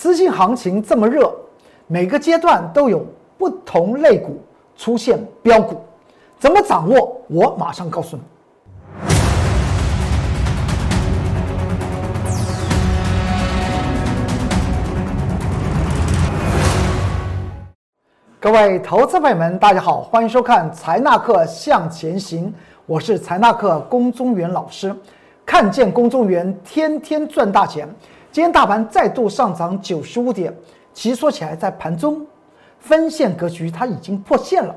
资金行情这么热，每个阶段都有不同类股出现标股，怎么掌握？我马上告诉你。各位投资朋友们，大家好，欢迎收看财纳课向前行，我是财纳课龚中原老师。看见龚中原天天赚大钱。今天大盘再度上涨九十五点，其实说起来，在盘中分线格局它已经破线了。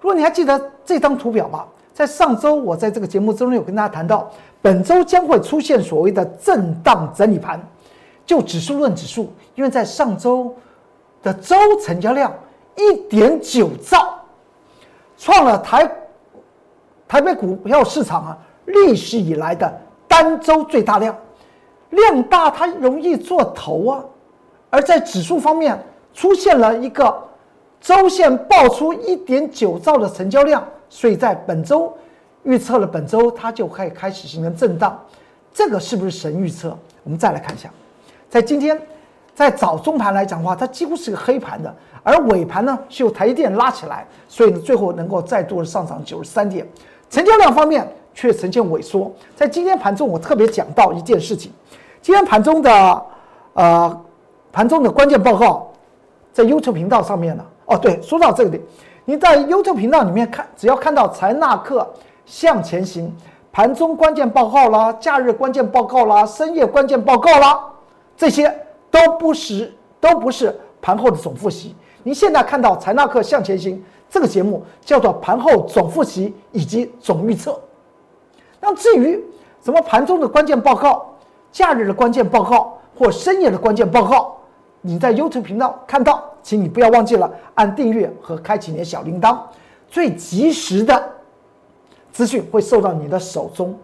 如果你还记得这张图表吧，在上周我在这个节目中有跟大家谈到，本周将会出现所谓的震荡整理盘。就指数论指数，因为在上周的周成交量。一点九兆，创了台台北股票市场啊历史以来的单周最大量，量大它容易做头啊，而在指数方面出现了一个周线爆出一点九兆的成交量，所以在本周预测了本周它就可以开始形成震荡，这个是不是神预测？我们再来看一下，在今天在早中盘来讲的话，它几乎是个黑盘的。而尾盘呢是由台积电拉起来，所以呢最后能够再度的上涨九十三点，成交量方面却呈现萎缩。在今天盘中，我特别讲到一件事情，今天盘中的呃盘中的关键报告，在 YouTube 频道上面呢。哦，对，说到这个点，你在 YouTube 频道里面看，只要看到财纳克向前行盘中关键报告啦、假日关键报告啦、深夜关键报告啦，这些都不是都不是盘后的总复习。您现在看到财纳克向前行这个节目，叫做盘后总复习以及总预测。那至于什么盘中的关键报告、假日的关键报告或深夜的关键报告，你在 YouTube 频道看到，请你不要忘记了按订阅和开启你的小铃铛，最及时的资讯会送到你的手中。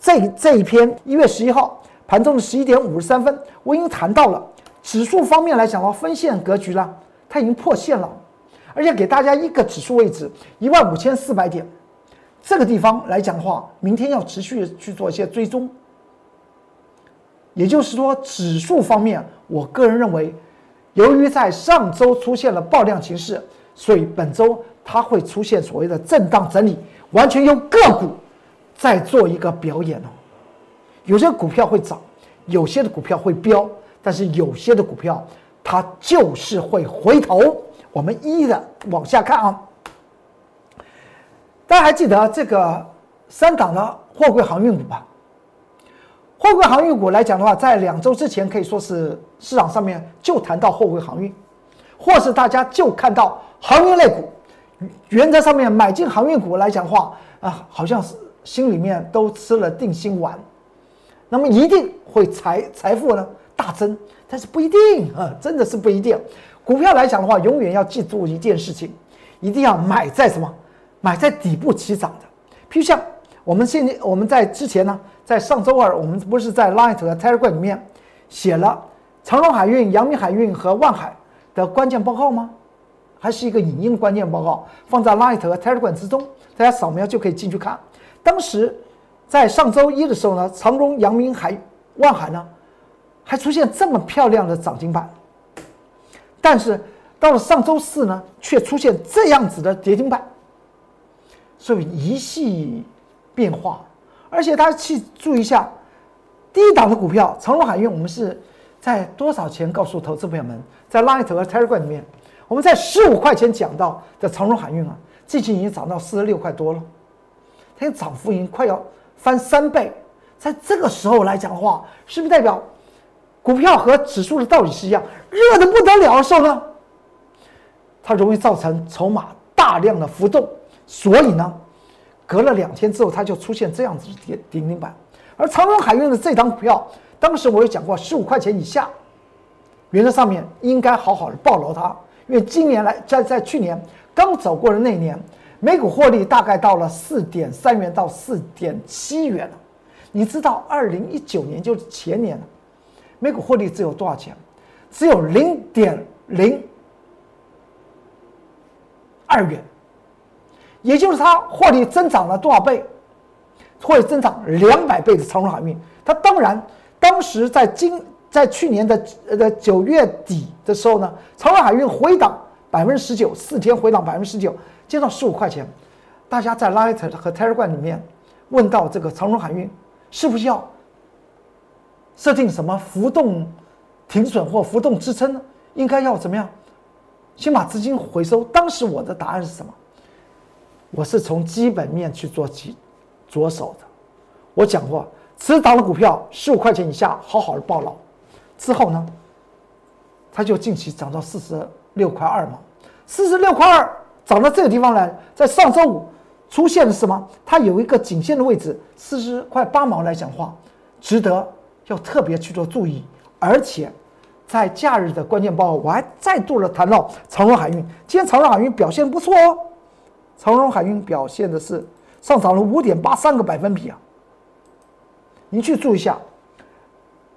这这一篇一月十一号盘中的十一点五十三分，我已经谈到了指数方面来讲的话，分线格局了。它已经破线了，而且给大家一个指数位置一万五千四百点，这个地方来讲的话，明天要持续去做一些追踪。也就是说，指数方面，我个人认为，由于在上周出现了爆量形势，所以本周它会出现所谓的震荡整理，完全用个股在做一个表演哦。有些股票会涨，有些的股票会飙，但是有些的股票。它就是会回头，我们一一的往下看啊。大家还记得这个三档的货柜航运股吧？货柜航运股来讲的话，在两周之前可以说是市场上面就谈到货柜航运，或是大家就看到航运类股，原则上面买进航运股来讲的话啊，好像是心里面都吃了定心丸，那么一定会财财富呢大增。但是不一定啊，真的是不一定。股票来讲的话，永远要记住一件事情，一定要买在什么？买在底部起涨的。譬如像我们现在我们在之前呢，在上周二，我们不是在 Light 和 Telegram 里面写了长荣海运、阳明海运和万海的关键报告吗？还是一个影音关键报告，放在 Light 和 Telegram 之中，大家扫描就可以进去看。当时在上周一的时候呢，长荣、阳明海、万海呢。还出现这么漂亮的涨停板，但是到了上周四呢，却出现这样子的跌停板，所以一系变化。而且大家去注意一下，低档的股票长荣海运，我们是在多少钱？告诉投资朋友们，在 Light 和 Telegram 里面，我们在十五块钱讲到的长荣海运啊，最近已经涨到四十六块多了，它的涨幅已经快要翻三倍。在这个时候来讲的话，是不是代表？股票和指数的道理是一样，热的不得了的时候呢，它容易造成筹码大量的浮动，所以呢，隔了两天之后，它就出现这样子的跌顶停板。而长荣海运的这张股票，当时我也讲过，十五块钱以下，原则上面应该好好的抱牢它，因为今年来在在去年刚走过的那年，每股获利大概到了四点三元到四点七元。你知道，二零一九年就是前年了。每股获利只有多少钱？只有零点零二元，也就是它获利增长了多少倍？获利增长两百倍的长荣海运，它当然当时在今在去年的呃九月底的时候呢，长荣海运回档百分之十九，四天回档百分之十九，接到十五块钱。大家在 Light 和 Telegram 里面问到这个长荣海运是不是要设定什么浮动停损或浮动支撑呢？应该要怎么样？先把资金回收。当时我的答案是什么？我是从基本面去做起着手的。我讲过，持档的股票十五块钱以下，好好的抱牢。之后呢，它就近期涨到四十六块二嘛，四十六块二涨到这个地方来，在上周五出现了什么？它有一个颈线的位置，四十块八毛来讲话，值得要特别去做注意。而且在假日的关键报告，我还再度的谈到长荣海运，今天长荣海运表现不错哦。长荣海运表现的是上涨了五点八三个百分比啊！您去注意一下，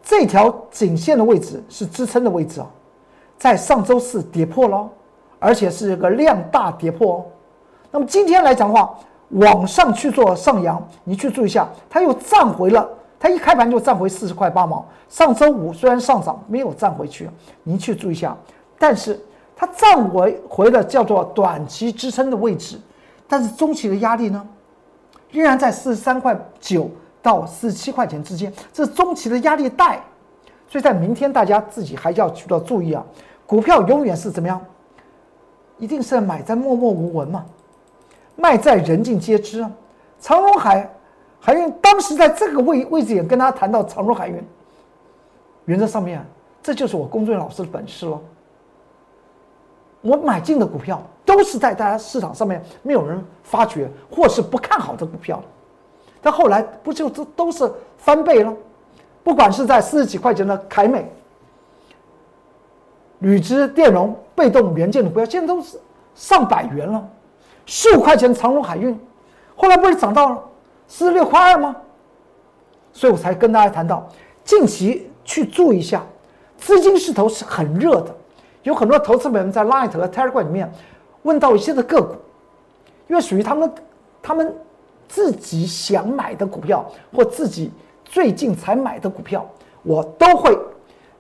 这条颈线的位置是支撑的位置啊，在上周四跌破了，而且是一个量大跌破哦。那么今天来讲的话，往上去做上扬，你去注意一下，它又站回了，它一开盘就站回四十块八毛。上周五虽然上涨，没有站回去，您去注意一下，但是它站回回了叫做短期支撑的位置。但是中期的压力呢，仍然在四十三块九到四十七块钱之间，这是中期的压力带，所以在明天大家自己还要去到注意啊，股票永远是怎么样？一定是买在默默无闻嘛，卖在人尽皆知啊。长荣海海运当时在这个位位置也跟大家谈到长荣海运，原则上面，这就是我工作人员老师的本事喽。我买进的股票都是在大家市场上面没有人发觉或是不看好的股票，但后来不就都都是翻倍了？不管是在四十几块钱的凯美、铝资电容、被动元件的股票，现在都是上百元了。十五块钱长隆海运，后来不是涨到了四十六块二吗？所以我才跟大家谈到，近期去注意一下，资金势头是很热的。有很多投资者们在 Light 和 Telegram 里面问到一些的个股，因为属于他们他们自己想买的股票或自己最近才买的股票，我都会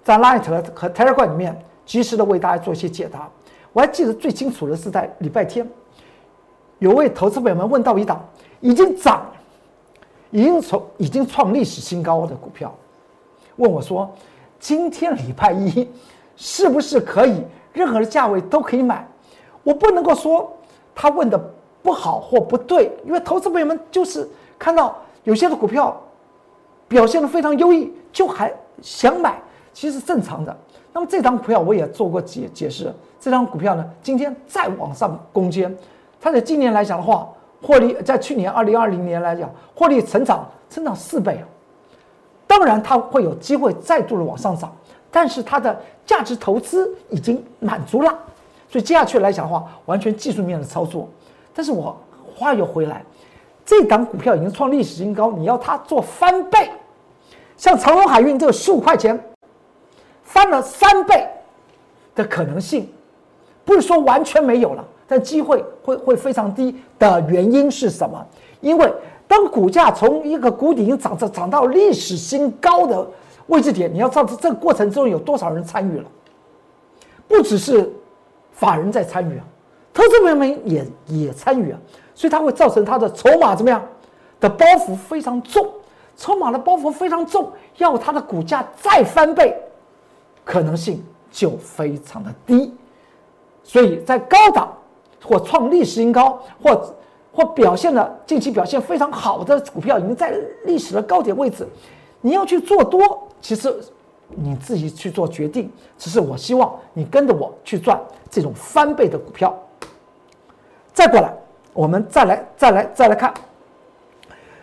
在 Light 和 Telegram 里面及时的为大家做一些解答。我还记得最清楚的是在礼拜天，有位投资朋友们问到一档已经涨、已经从已经创历史新高的股票，问我说：“今天礼拜一。”是不是可以任何的价位都可以买？我不能够说他问的不好或不对，因为投资朋友们就是看到有些的股票表现的非常优异，就还想买，其实正常的。那么这张股票我也做过解解释，这张股票呢今天再往上攻坚，它在今年来讲的话，获利在去年二零二零年来讲，获利成长成长四倍，当然它会有机会再度的往上涨。但是它的价值投资已经满足了，所以接下去来讲的话，完全技术面的操作。但是我话又回来，这档股票已经创历史新高，你要它做翻倍，像长隆海运这个十五块钱，翻了三倍的可能性，不是说完全没有了，但机会会会非常低的原因是什么？因为当股价从一个谷底已经涨涨涨到历史新高的。位置点，你要知道这个过程中有多少人参与了，不只是法人在参与啊，投资朋友们也也参与啊，所以它会造成它的筹码怎么样？的包袱非常重，筹码的包袱非常重，要它的股价再翻倍，可能性就非常的低，所以在高档或创历史新高或或表现的近期表现非常好的股票，已经在历史的高点位置，你要去做多。其实你自己去做决定，只是我希望你跟着我去赚这种翻倍的股票。再过来，我们再来再来再来看，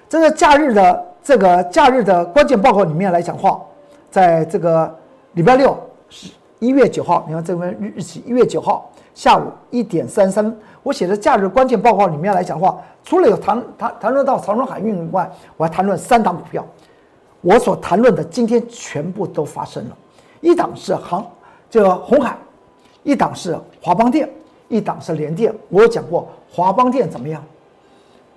这个假日的这个假日的关键报告里面来讲话，在这个礼拜六是一月九号，你看这份日日期一月九号下午一点三三，我写的假日关键报告里面来讲话，除了有谈谈谈论到长荣海运以外，我还谈论三档股票。我所谈论的今天全部都发生了，一档是航，这红海，一档是华邦电，一档是联电。我有讲过华邦电怎么样，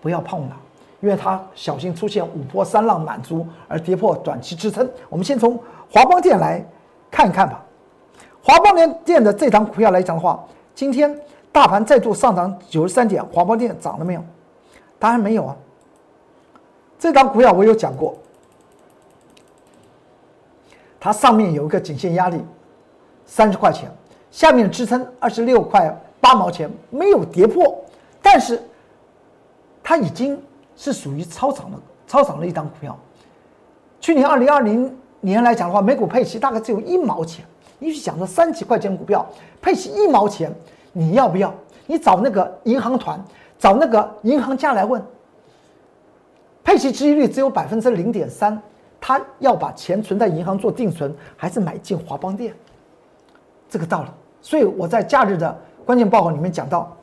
不要碰了，因为它小心出现五波三浪满足而跌破短期支撑。我们先从华邦电来看一看吧。华邦联电的这档股票来讲的话，今天大盘再度上涨九十三点，华邦电涨了没有？当然没有啊。这档股票我有讲过，它上面有一个颈线压力三十块钱，下面支撑二十六块八毛钱，没有跌破，但是它已经。是属于超涨的、超涨的一档股票。去年二零二零年来讲的话，每股配息大概只有一毛钱。你去想说三几块钱股票配息一毛钱，你要不要？你找那个银行团，找那个银行家来问。配息收益率只有百分之零点三，他要把钱存在银行做定存，还是买进华邦店？这个道理。所以我在假日的关键报告里面讲到，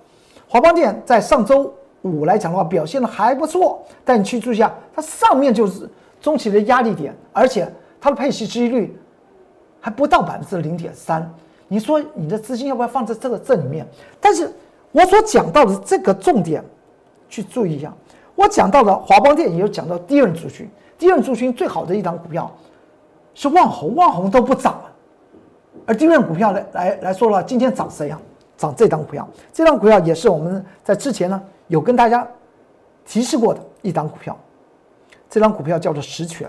华邦店在上周。五来讲的话，表现的还不错，但你去注意一下，它上面就是中期的压力点，而且它的配息收益率还不到百分之零点三。你说你的资金要不要放在这个这里面？但是我所讲到的这个重点，去注意一下。我讲到的华邦电也有讲到第二族群，第二族群最好的一档股票是万宏，万宏都不涨了，而第二股票来来来说的话，今天涨谁呀？涨这档股票，这档股票也是我们在之前呢。有跟大家提示过的一档股票，这张股票叫做十全，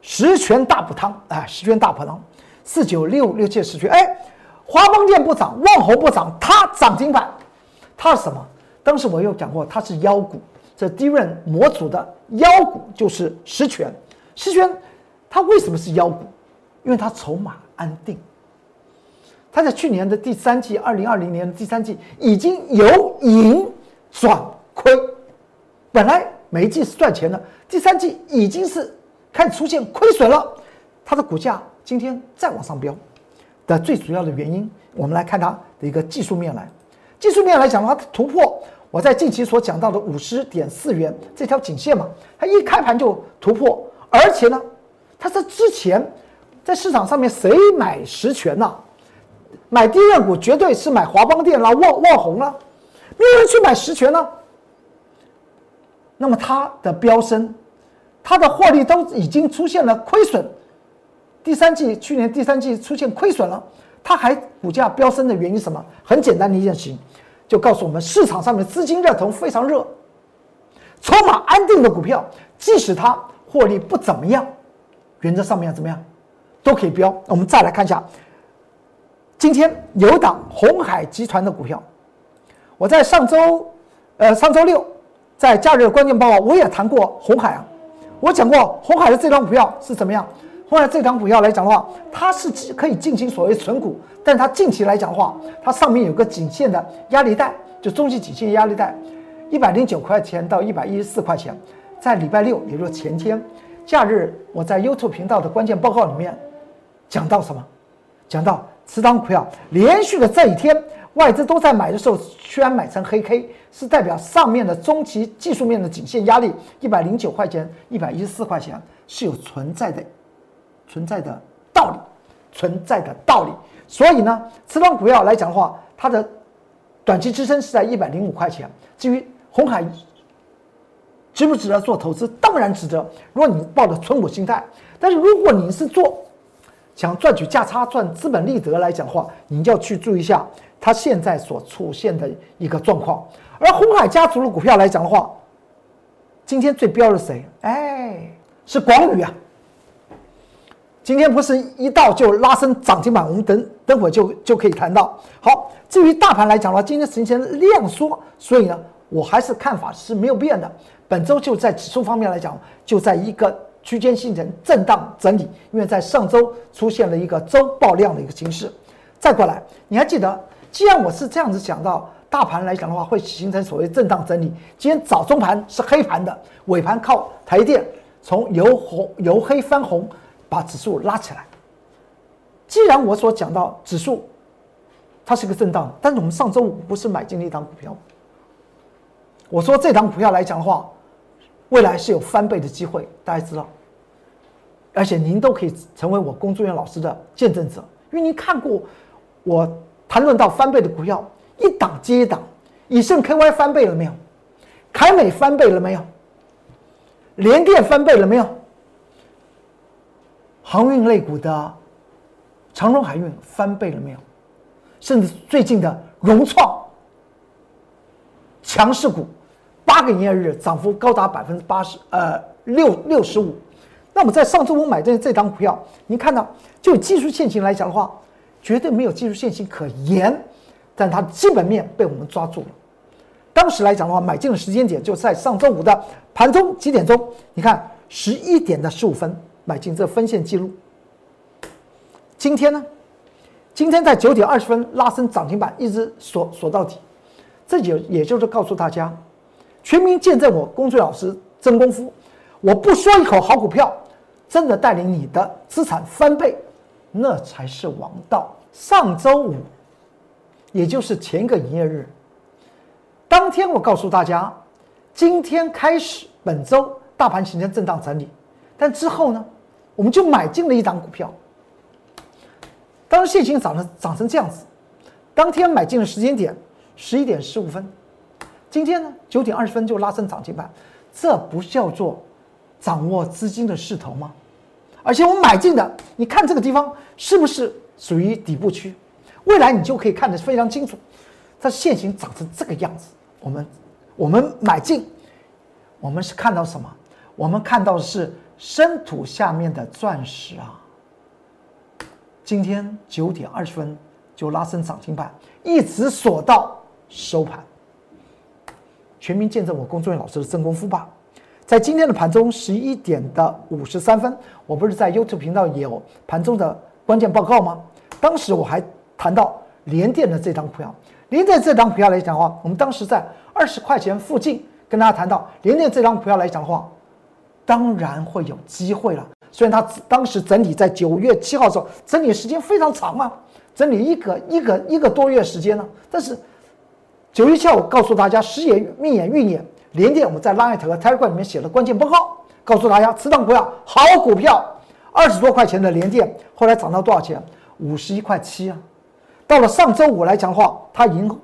十全大补汤，哎，十全大补汤，四九六六七十全，哎，华邦电不涨，万宏不涨，它涨停板，它是什么？当时我有讲过，它是妖股，这低润模组的妖股就是十全，十全它为什么是妖股？因为它筹码安定。它在去年的第三季，二零二零年的第三季已经由盈转亏，本来每一季是赚钱的，第三季已经是开始出现亏损了。它的股价今天再往上飙的最主要的原因，我们来看它的一个技术面来。技术面来讲的话，它突破我在近期所讲到的五十点四元这条颈线嘛，它一开盘就突破，而且呢，它是之前在市场上面谁买实权呢？买低润股绝对是买华邦电啦、旺旺红啦，没有人去买实权呢。那么它的飙升，它的获利都已经出现了亏损，第三季去年第三季出现亏损了，它还股价飙升的原因什么？很简单的一件事情，就告诉我们市场上面资金热头非常热，筹码安定的股票，即使它获利不怎么样，原则上面怎么样，都可以标。我们再来看一下。今天有档红海集团的股票，我在上周，呃，上周六在假日关键报告我也谈过红海啊，我讲过红海的这张股票是怎么样？红海这张股票来讲的话，它是可以进行所谓存股，但它近期来讲的话，它上面有个颈线的压力带，就中期颈线压力带，一百零九块钱到一百一十四块钱，在礼拜六，也就是前天假日，我在 YouTube 频道的关键报告里面讲到什么？讲到。此档股票连续的这一天，外资都在买的时候，居然买成黑 K，是代表上面的中期技术面的颈线压力一百零九块钱、一百一十四块钱是有存在的、存在的道理、存在的道理。所以呢，此档股票来讲的话，它的短期支撑是在一百零五块钱。至于红海值不值得做投资，当然值得。如果你抱着存股心态，但是如果你是做，想赚取价差、赚资本利得来讲的话，你要去注意一下它现在所出现的一个状况。而红海家族的股票来讲的话，今天最标的是谁？哎，是广宇啊。今天不是一到就拉升涨停板，我们等等会就就可以谈到。好，至于大盘来讲的话，今天呈现量缩，所以呢，我还是看法是没有变的。本周就在指数方面来讲，就在一个。区间形成震荡整理，因为在上周出现了一个周爆量的一个形式。再过来，你还记得？既然我是这样子讲到大盘来讲的话，会形成所谓震荡整理。今天早中盘是黑盘的，尾盘靠台电从由红由黑翻红，把指数拉起来。既然我所讲到指数它是个震荡，但是我们上周五不是买进了一档股票？我说这档股票来讲的话，未来是有翻倍的机会，大家知道。而且您都可以成为我工作人员老师的见证者，因为您看过我谈论到翻倍的股票，一档接一档，以盛 KY 翻倍了没有？凯美翻倍了没有？联电翻倍了没有？航运类股的长荣海运翻倍了没有？甚至最近的融创强势股，八个营业日涨幅高达百分之八十，呃，六六十五。那么在上周五买的这张股票，您看到就技术线型来讲的话，绝对没有技术线型可言，但它基本面被我们抓住了。当时来讲的话，买进的时间点就在上周五的盘中几点钟？你看十一点的十五分买进这分线记录。今天呢？今天在九点二十分拉升涨停板，一直锁锁到底。这就也就是告诉大家，全民见证我公孙老师真功夫。我不说一口好股票，真的带领你的资产翻倍，那才是王道。上周五，也就是前一个营业日，当天我告诉大家，今天开始本周大盘形成震荡整理，但之后呢，我们就买进了一档股票。当时现金涨成涨成这样子，当天买进的时间点十一点十五分，今天呢九点二十分就拉升涨停板，这不叫做掌握资金的势头吗？而且我买进的，你看这个地方是不是属于底部区？未来你就可以看得非常清楚，它现行长成这个样子。我们我们买进，我们是看到什么？我们看到的是深土下面的钻石啊！今天九点二十分就拉升涨停板，一直锁到收盘。全民见证我工作人员老师的真功夫吧！在今天的盘中十一点的五十三分，我不是在 YouTube 频道也有盘中的关键报告吗？当时我还谈到联电的这张股票，联电这张股票来讲的话，我们当时在二十块钱附近跟大家谈到联电这张股票来讲的话，当然会有机会了。虽然它当时整理在九月七号的时候，整理时间非常长嘛，整理一个一个一个多月时间呢。但是九月七号，我告诉大家，时也命也运也，连电我们在拉艾特和 Telegram 里面写了关键报告，告诉大家，此档股票好股票，二十多块钱的连电，后来涨到多少钱？五十一块七啊！到了上周五来讲的话，它已经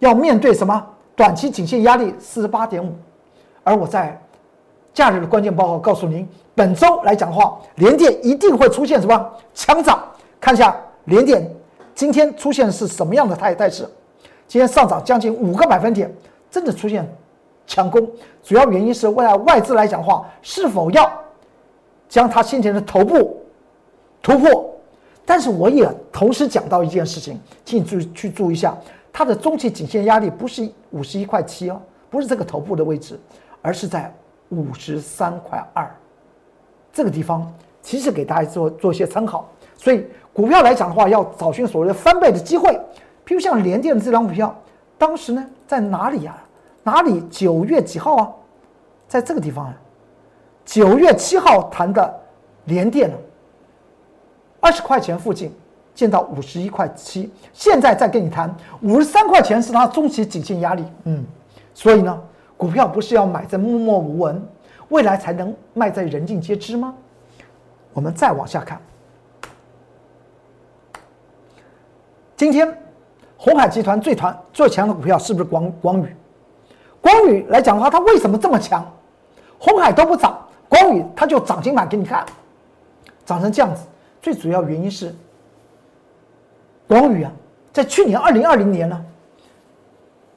要面对什么？短期颈线压力四十八点五，而我在。假日的关键报告告诉您，本周来讲的话，联电一定会出现什么强涨？看一下联电今天出现是什么样的态态势？今天上涨将近五个百分点，真的出现强攻。主要原因是未来外资来讲的话，是否要将它先前的头部突破？但是我也同时讲到一件事情，请你注去注意一下，它的中期颈线压力不是五十一块七哦，不是这个头部的位置，而是在。五十三块二，这个地方其实给大家做做一些参考。所以股票来讲的话，要找寻所谓的翻倍的机会。譬如像联电的这张股票，当时呢在哪里呀？哪里？九月几号啊？在这个地方啊。九月七号谈的联电呢，二十块钱附近见到五十一块七，现在再跟你谈五十三块钱是它中期颈线压力。嗯，所以呢。股票不是要买在默默无闻，未来才能卖在人尽皆知吗？我们再往下看，今天红海集团最团最强的股票是不是光光宇？光宇来讲的话，它为什么这么强？红海都不涨，光宇它就涨停板给你看，涨成这样子。最主要原因是光宇啊，在去年二零二零年呢，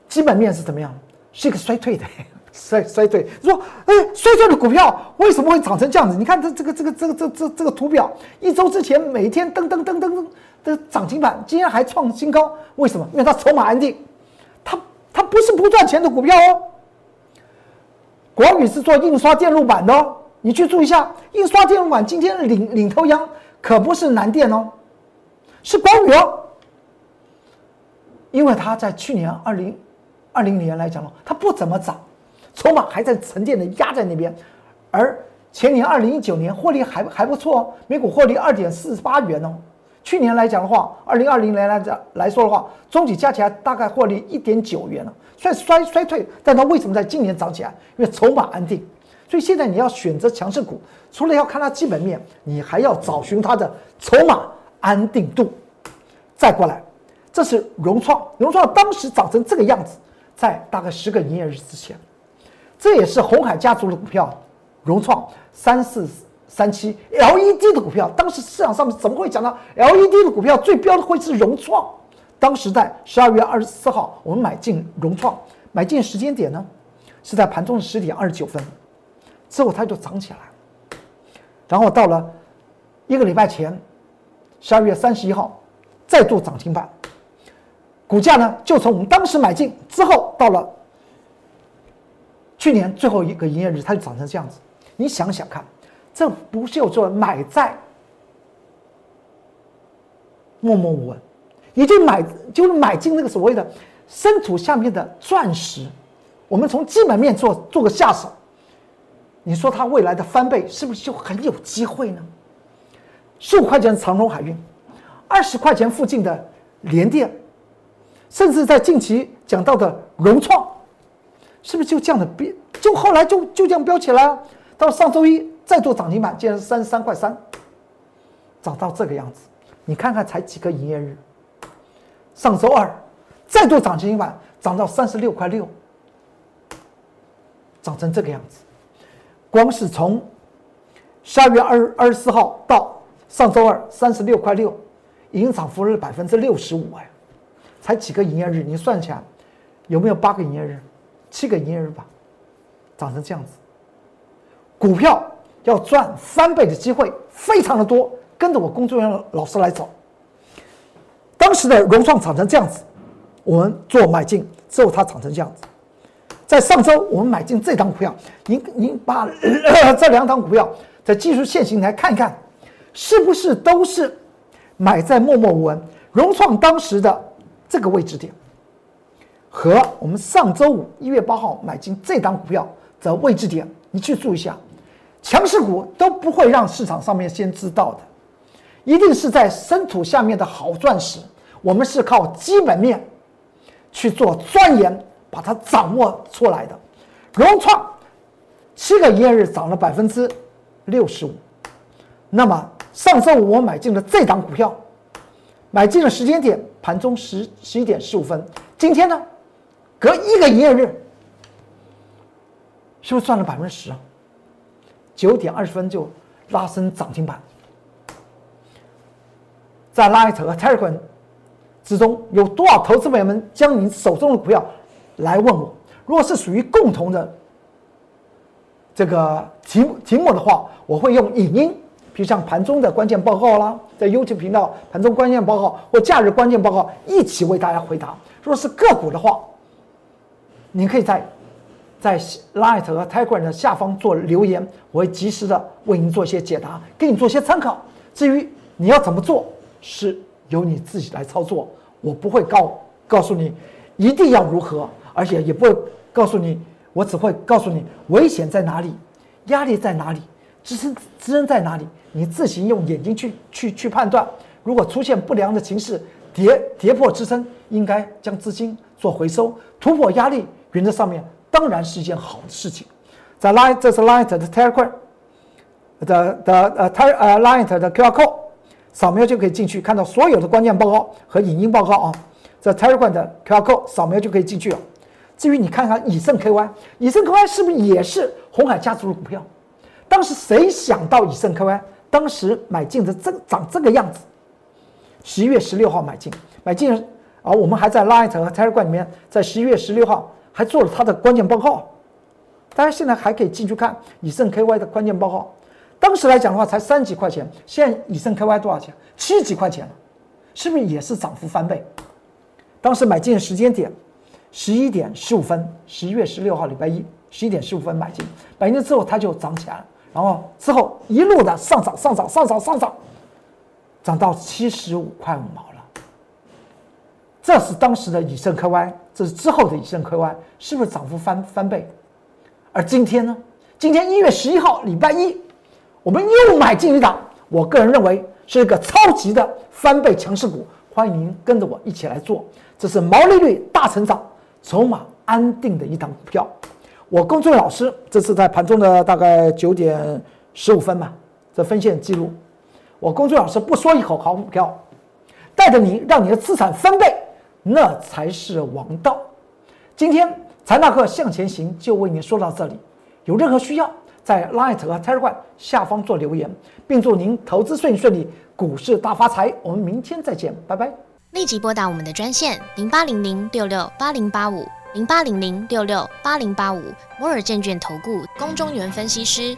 基本面是怎么样？是一个衰退的，衰衰退。说，哎，衰退的股票为什么会涨成这样子？你看这这个这个这个这这这个图表，一周之前每天噔噔噔噔噔的涨停板，今天还创新高，为什么？因为它筹码安定，它它不是不赚钱的股票哦。国宇是做印刷电路板的哦，你去注意一下，印刷电路板今天领领头羊可不是南电哦，是光宇哦，因为它在去年二零。二零年来讲了，它不怎么涨，筹码还在沉淀的压在那边，而前年二零一九年获利还还不错哦，每股获利二点四八元哦。去年来讲的话，二零二零年来讲来说的话，中体加起来大概获利一点九元了，虽然衰衰退，但它为什么在今年涨起来？因为筹码安定。所以现在你要选择强势股，除了要看它基本面，你还要找寻它的筹码安定度。再过来，这是融创，融创当时涨成这个样子。在大概十个营业日之前，这也是红海家族的股票，融创三四三七 LED 的股票，当时市场上面怎么会讲到 LED 的股票最标的会是融创？当时在十二月二十四号，我们买进融创，买进时间点呢是在盘中的十点二十九分，之后它就涨起来，然后到了一个礼拜前，十二月三十一号再度涨停板，股价呢就从我们当时买进之后，到了去年最后一个营业日，它就涨成这样子。你想想看，这不就做买在默默无闻？也就买，就是买进那个所谓的深土下面的钻石。我们从基本面做做个下手，你说它未来的翻倍是不是就很有机会呢？十五块钱的长荣海运，二十块钱附近的联电，甚至在近期讲到的融创，是不是就这样的飙？就后来就就这样飙起来了。到上周一再做涨停板，竟然三十三块三，涨到这个样子。你看看才几个营业日。上周二再度涨停板，涨到三十六块六，涨成这个样子。光是从十二月二二十四号到上周二三十六块六，已经涨幅是百分之六十五哎，才几个营业日，你算起来有没有八个营业日、七个营业日吧？涨成这样子，股票要赚翻倍的机会非常的多，跟着我工作人员老师来走。当时的融创涨成这样子，我们做买进之后，它涨成这样子。在上周我们买进这张股票，您您把 这两档股票在技术线型来看一看，是不是都是买在默默无闻？融创当时的这个位置点，和我们上周五一月八号买进这档股票的位置点，你去注意一下，强势股都不会让市场上面先知道的，一定是在深土下面的好钻石。我们是靠基本面去做钻研，把它掌握出来的。融创七个营业日涨了百分之六十五。那么上周五我买进了这档股票，买进的时间点盘中十十一点十五分。今天呢，隔一个营业日，是不是赚了百分之十啊？九点二十分就拉升涨停板，在 Light 和 Telegram。之中有多少投资朋友们将你手中的股票来问我？如果是属于共同的这个题目题目的话，我会用影音，比如像盘中的关键报告啦，在 YouTube 频道盘中关键报告或假日关键报告一起为大家回答。如果是个股的话，您可以在在 Light 和 Telegram 的下方做留言，我会及时的为您做一些解答，给你做一些参考。至于你要怎么做，是。由你自己来操作，我不会告告诉你一定要如何，而且也不会告诉你，我只会告诉你危险在哪里，压力在哪里，支撑支撑在哪里，你自行用眼睛去去去判断。如果出现不良的情势，跌跌破支撑，应该将资金做回收，突破压力，原则上面当然是一件好的事情。在 Line 这是 Line 的 Telegram 的的呃 T 呃 Line 的 QR code。扫描就可以进去看到所有的关键报告和影音报告啊，在 Telegram 的 QR code 扫描就可以进去了。至于你看看以盛 KY，以盛 KY 是不是也是红海家族的股票？当时谁想到以盛 KY？当时买进的这长这个样子，十一月十六号买进，买进啊，我们还在 Light 和 Telegram 里面，在十一月十六号还做了它的关键报告，大家现在还可以进去看以盛 KY 的关键报告。当时来讲的话，才三几块钱，现在以盛 KY 多少钱？七几块钱了，是不是也是涨幅翻倍？当时买进的时间点，十一点十五分，十一月十六号礼拜一，十一点十五分买进，买进之后它就涨起来了，然后之后一路的上涨，上涨，上涨，上涨，涨到七十五块五毛了。这是当时的以盛 KY，这是之后的以盛 KY，是不是涨幅翻翻倍？而今天呢？今天一月十一号礼拜一。我们又买进一档，我个人认为是一个超级的翻倍强势股，欢迎您跟着我一起来做。这是毛利率大成长、筹码安定的一档股票。我工作老师这次在盘中的大概九点十五分吧，这分线记录。我工作老师不说一口好股票，带着你让你的资产翻倍，那才是王道。今天财大课向前行就为您说到这里，有任何需要在 Line 和 Telegram 下方做留言，并祝您投资顺顺利，股市大发财。我们明天再见，拜拜。立即拨打我们的专线零八零零六六八零八五零八零零六六八零八五摩尔证券投顾宫中原分析师。